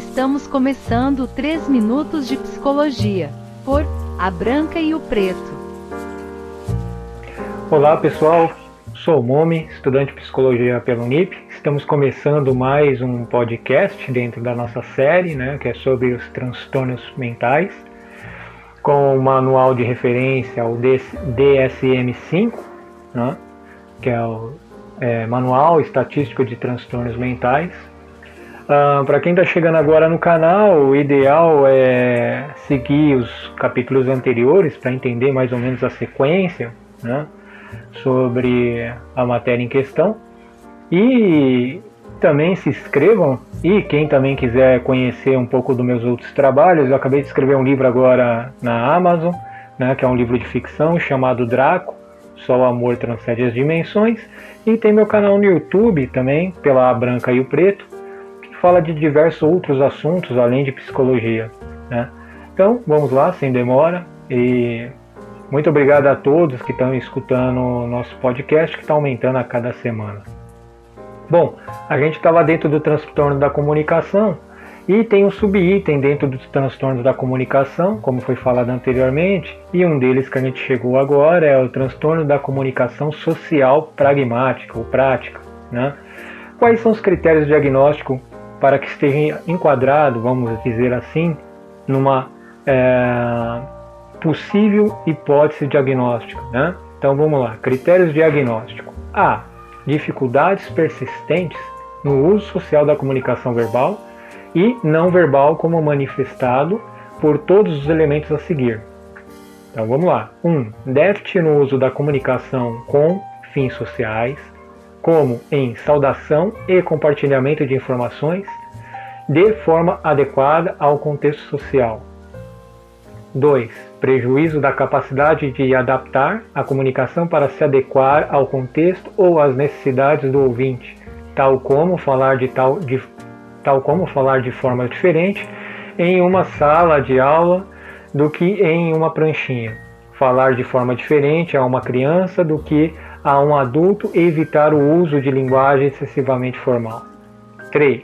Estamos começando 3 minutos de psicologia por A Branca e o Preto. Olá pessoal, sou o Momi, estudante de psicologia pelo NIP. Estamos começando mais um podcast dentro da nossa série, né, que é sobre os transtornos mentais, com o manual de referência, o DSM-5, né, que é o é, Manual Estatístico de Transtornos Mentais. Uh, Para quem está chegando agora no canal, o ideal é seguir os capítulos anteriores para entender mais ou menos a sequência né, sobre a matéria em questão. E também se inscrevam. E quem também quiser conhecer um pouco dos meus outros trabalhos, eu acabei de escrever um livro agora na Amazon, né, que é um livro de ficção chamado Draco. Só o amor transcende as dimensões. E tem meu canal no YouTube também, pela Branca e o Preto, fala de diversos outros assuntos além de psicologia. Né? Então, vamos lá, sem demora. E muito obrigado a todos que estão escutando o nosso podcast, que está aumentando a cada semana. Bom, a gente estava dentro do transtorno da comunicação e tem um subitem dentro dos transtornos da comunicação, como foi falado anteriormente, e um deles que a gente chegou agora é o transtorno da comunicação social pragmática ou prática. Né? Quais são os critérios de diagnóstico para que esteja enquadrado, vamos dizer assim, numa é, possível hipótese diagnóstica? Né? Então vamos lá, critérios diagnóstico. A. Dificuldades persistentes no uso social da comunicação verbal e não verbal como manifestado por todos os elementos a seguir. Então vamos lá. 1. Um, déficit no uso da comunicação com fins sociais, como em saudação e compartilhamento de informações, de forma adequada ao contexto social. 2. Prejuízo da capacidade de adaptar a comunicação para se adequar ao contexto ou às necessidades do ouvinte, tal como falar de tal de tal como falar de forma diferente em uma sala de aula do que em uma pranchinha. Falar de forma diferente a uma criança do que a um adulto evitar o uso de linguagem excessivamente formal. 3.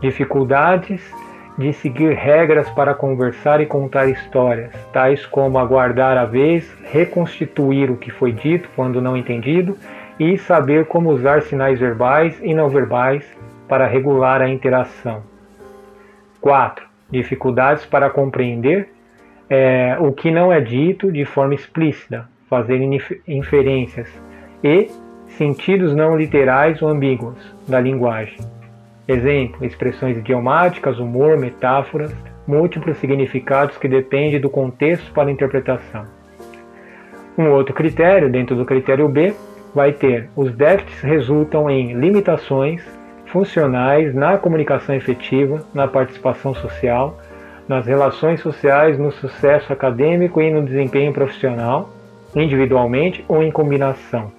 Dificuldades de seguir regras para conversar e contar histórias, tais como aguardar a vez, reconstituir o que foi dito quando não entendido e saber como usar sinais verbais e não verbais para regular a interação. 4. Dificuldades para compreender é, o que não é dito de forma explícita, fazer inferências e sentidos não literais ou ambíguos da linguagem. Exemplo: expressões idiomáticas, humor, metáforas, múltiplos significados que dependem do contexto para interpretação. Um outro critério, dentro do critério B, vai ter os déficits resultam em limitações funcionais na comunicação efetiva, na participação social, nas relações sociais, no sucesso acadêmico e no desempenho profissional, individualmente ou em combinação.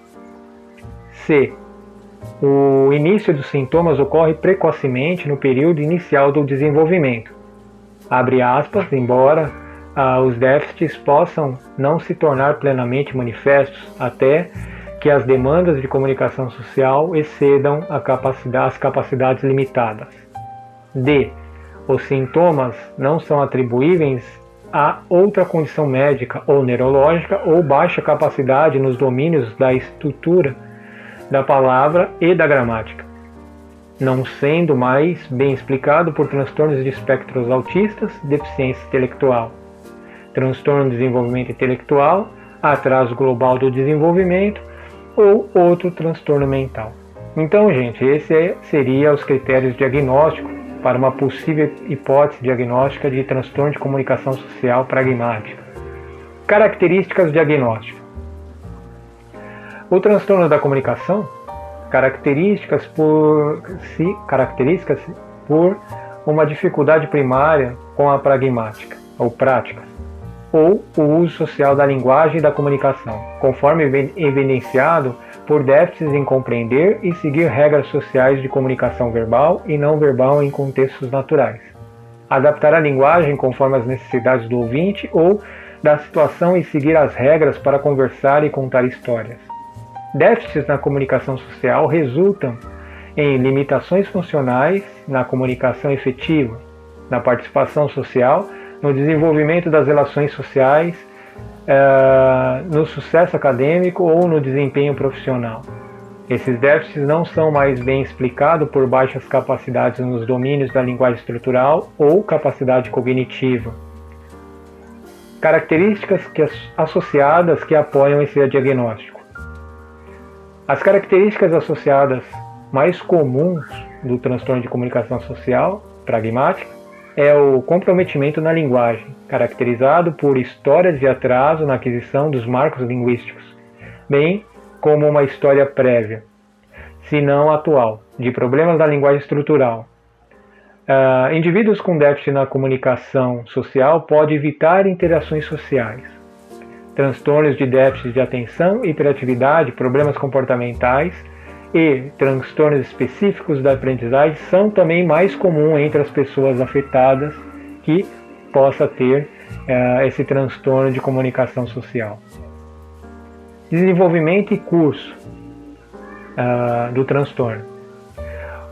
C. O início dos sintomas ocorre precocemente no período inicial do desenvolvimento. Abre aspas, embora ah, os déficits possam não se tornar plenamente manifestos até que as demandas de comunicação social excedam capacidade, as capacidades limitadas. D. Os sintomas não são atribuíveis a outra condição médica ou neurológica ou baixa capacidade nos domínios da estrutura da palavra e da gramática, não sendo mais bem explicado por transtornos de espectros autistas, deficiência intelectual, transtorno de desenvolvimento intelectual, atraso global do desenvolvimento ou outro transtorno mental. Então, gente, esse é, seria os critérios diagnósticos para uma possível hipótese diagnóstica de transtorno de comunicação social pragmática. Características diagnósticas. O transtorno da comunicação, características por si, características por uma dificuldade primária com a pragmática ou prática ou o uso social da linguagem e da comunicação, conforme evidenciado por déficits em compreender e seguir regras sociais de comunicação verbal e não verbal em contextos naturais. Adaptar a linguagem conforme as necessidades do ouvinte ou da situação e seguir as regras para conversar e contar histórias. Déficits na comunicação social resultam em limitações funcionais na comunicação efetiva, na participação social, no desenvolvimento das relações sociais, uh, no sucesso acadêmico ou no desempenho profissional. Esses déficits não são mais bem explicados por baixas capacidades nos domínios da linguagem estrutural ou capacidade cognitiva. Características que, associadas que apoiam esse diagnóstico. As características associadas mais comuns do transtorno de comunicação social pragmática é o comprometimento na linguagem, caracterizado por histórias de atraso na aquisição dos marcos linguísticos, bem como uma história prévia, se não atual, de problemas da linguagem estrutural. Uh, indivíduos com déficit na comunicação social podem evitar interações sociais. Transtornos de déficit de atenção, hiperatividade, problemas comportamentais e transtornos específicos da aprendizagem são também mais comuns entre as pessoas afetadas que possa ter uh, esse transtorno de comunicação social. Desenvolvimento e curso uh, do transtorno.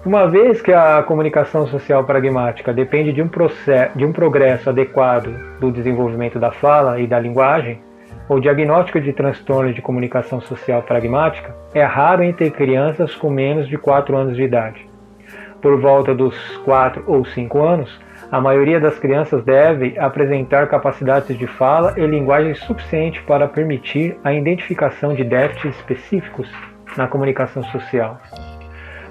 Uma vez que a comunicação social pragmática depende de um, processo, de um progresso adequado do desenvolvimento da fala e da linguagem, o diagnóstico de transtorno de comunicação social pragmática é raro entre crianças com menos de 4 anos de idade. Por volta dos 4 ou 5 anos, a maioria das crianças deve apresentar capacidades de fala e linguagem suficiente para permitir a identificação de déficits específicos na comunicação social.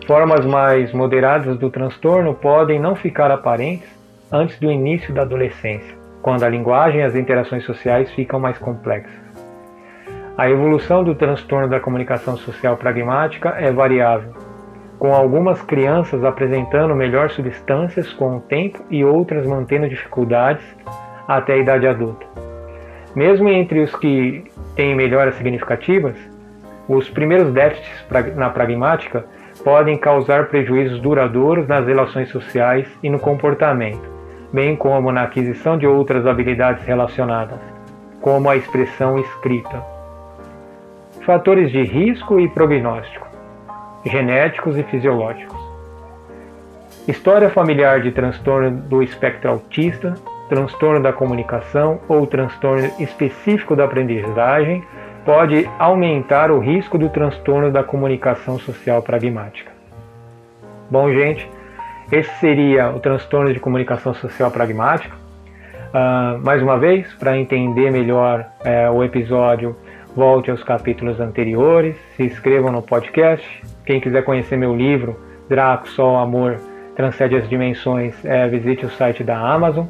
Formas mais moderadas do transtorno podem não ficar aparentes antes do início da adolescência, quando a linguagem e as interações sociais ficam mais complexas. A evolução do transtorno da comunicação social pragmática é variável, com algumas crianças apresentando melhor substâncias com o tempo e outras mantendo dificuldades até a idade adulta. Mesmo entre os que têm melhoras significativas, os primeiros déficits na pragmática podem causar prejuízos duradouros nas relações sociais e no comportamento, bem como na aquisição de outras habilidades relacionadas, como a expressão escrita. Fatores de risco e prognóstico genéticos e fisiológicos. História familiar de transtorno do espectro autista, transtorno da comunicação ou transtorno específico da aprendizagem pode aumentar o risco do transtorno da comunicação social pragmática. Bom, gente, esse seria o transtorno de comunicação social pragmática. Uh, mais uma vez, para entender melhor uh, o episódio, volte aos capítulos anteriores, se inscrevam no podcast, quem quiser conhecer meu livro, Draco, Sol, Amor, Transcende as Dimensões, é, visite o site da Amazon.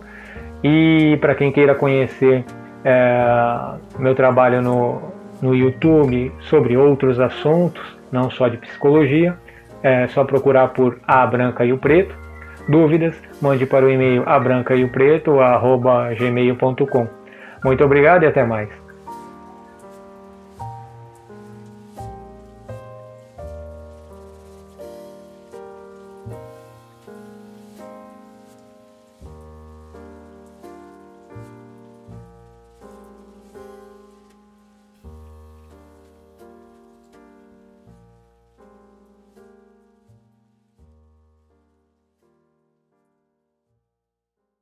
E para quem queira conhecer é, meu trabalho no, no YouTube sobre outros assuntos, não só de psicologia, é só procurar por A Branca e o Preto. Dúvidas, mande para o e-mail abrancaiopreto.gmail.com. Muito obrigado e até mais.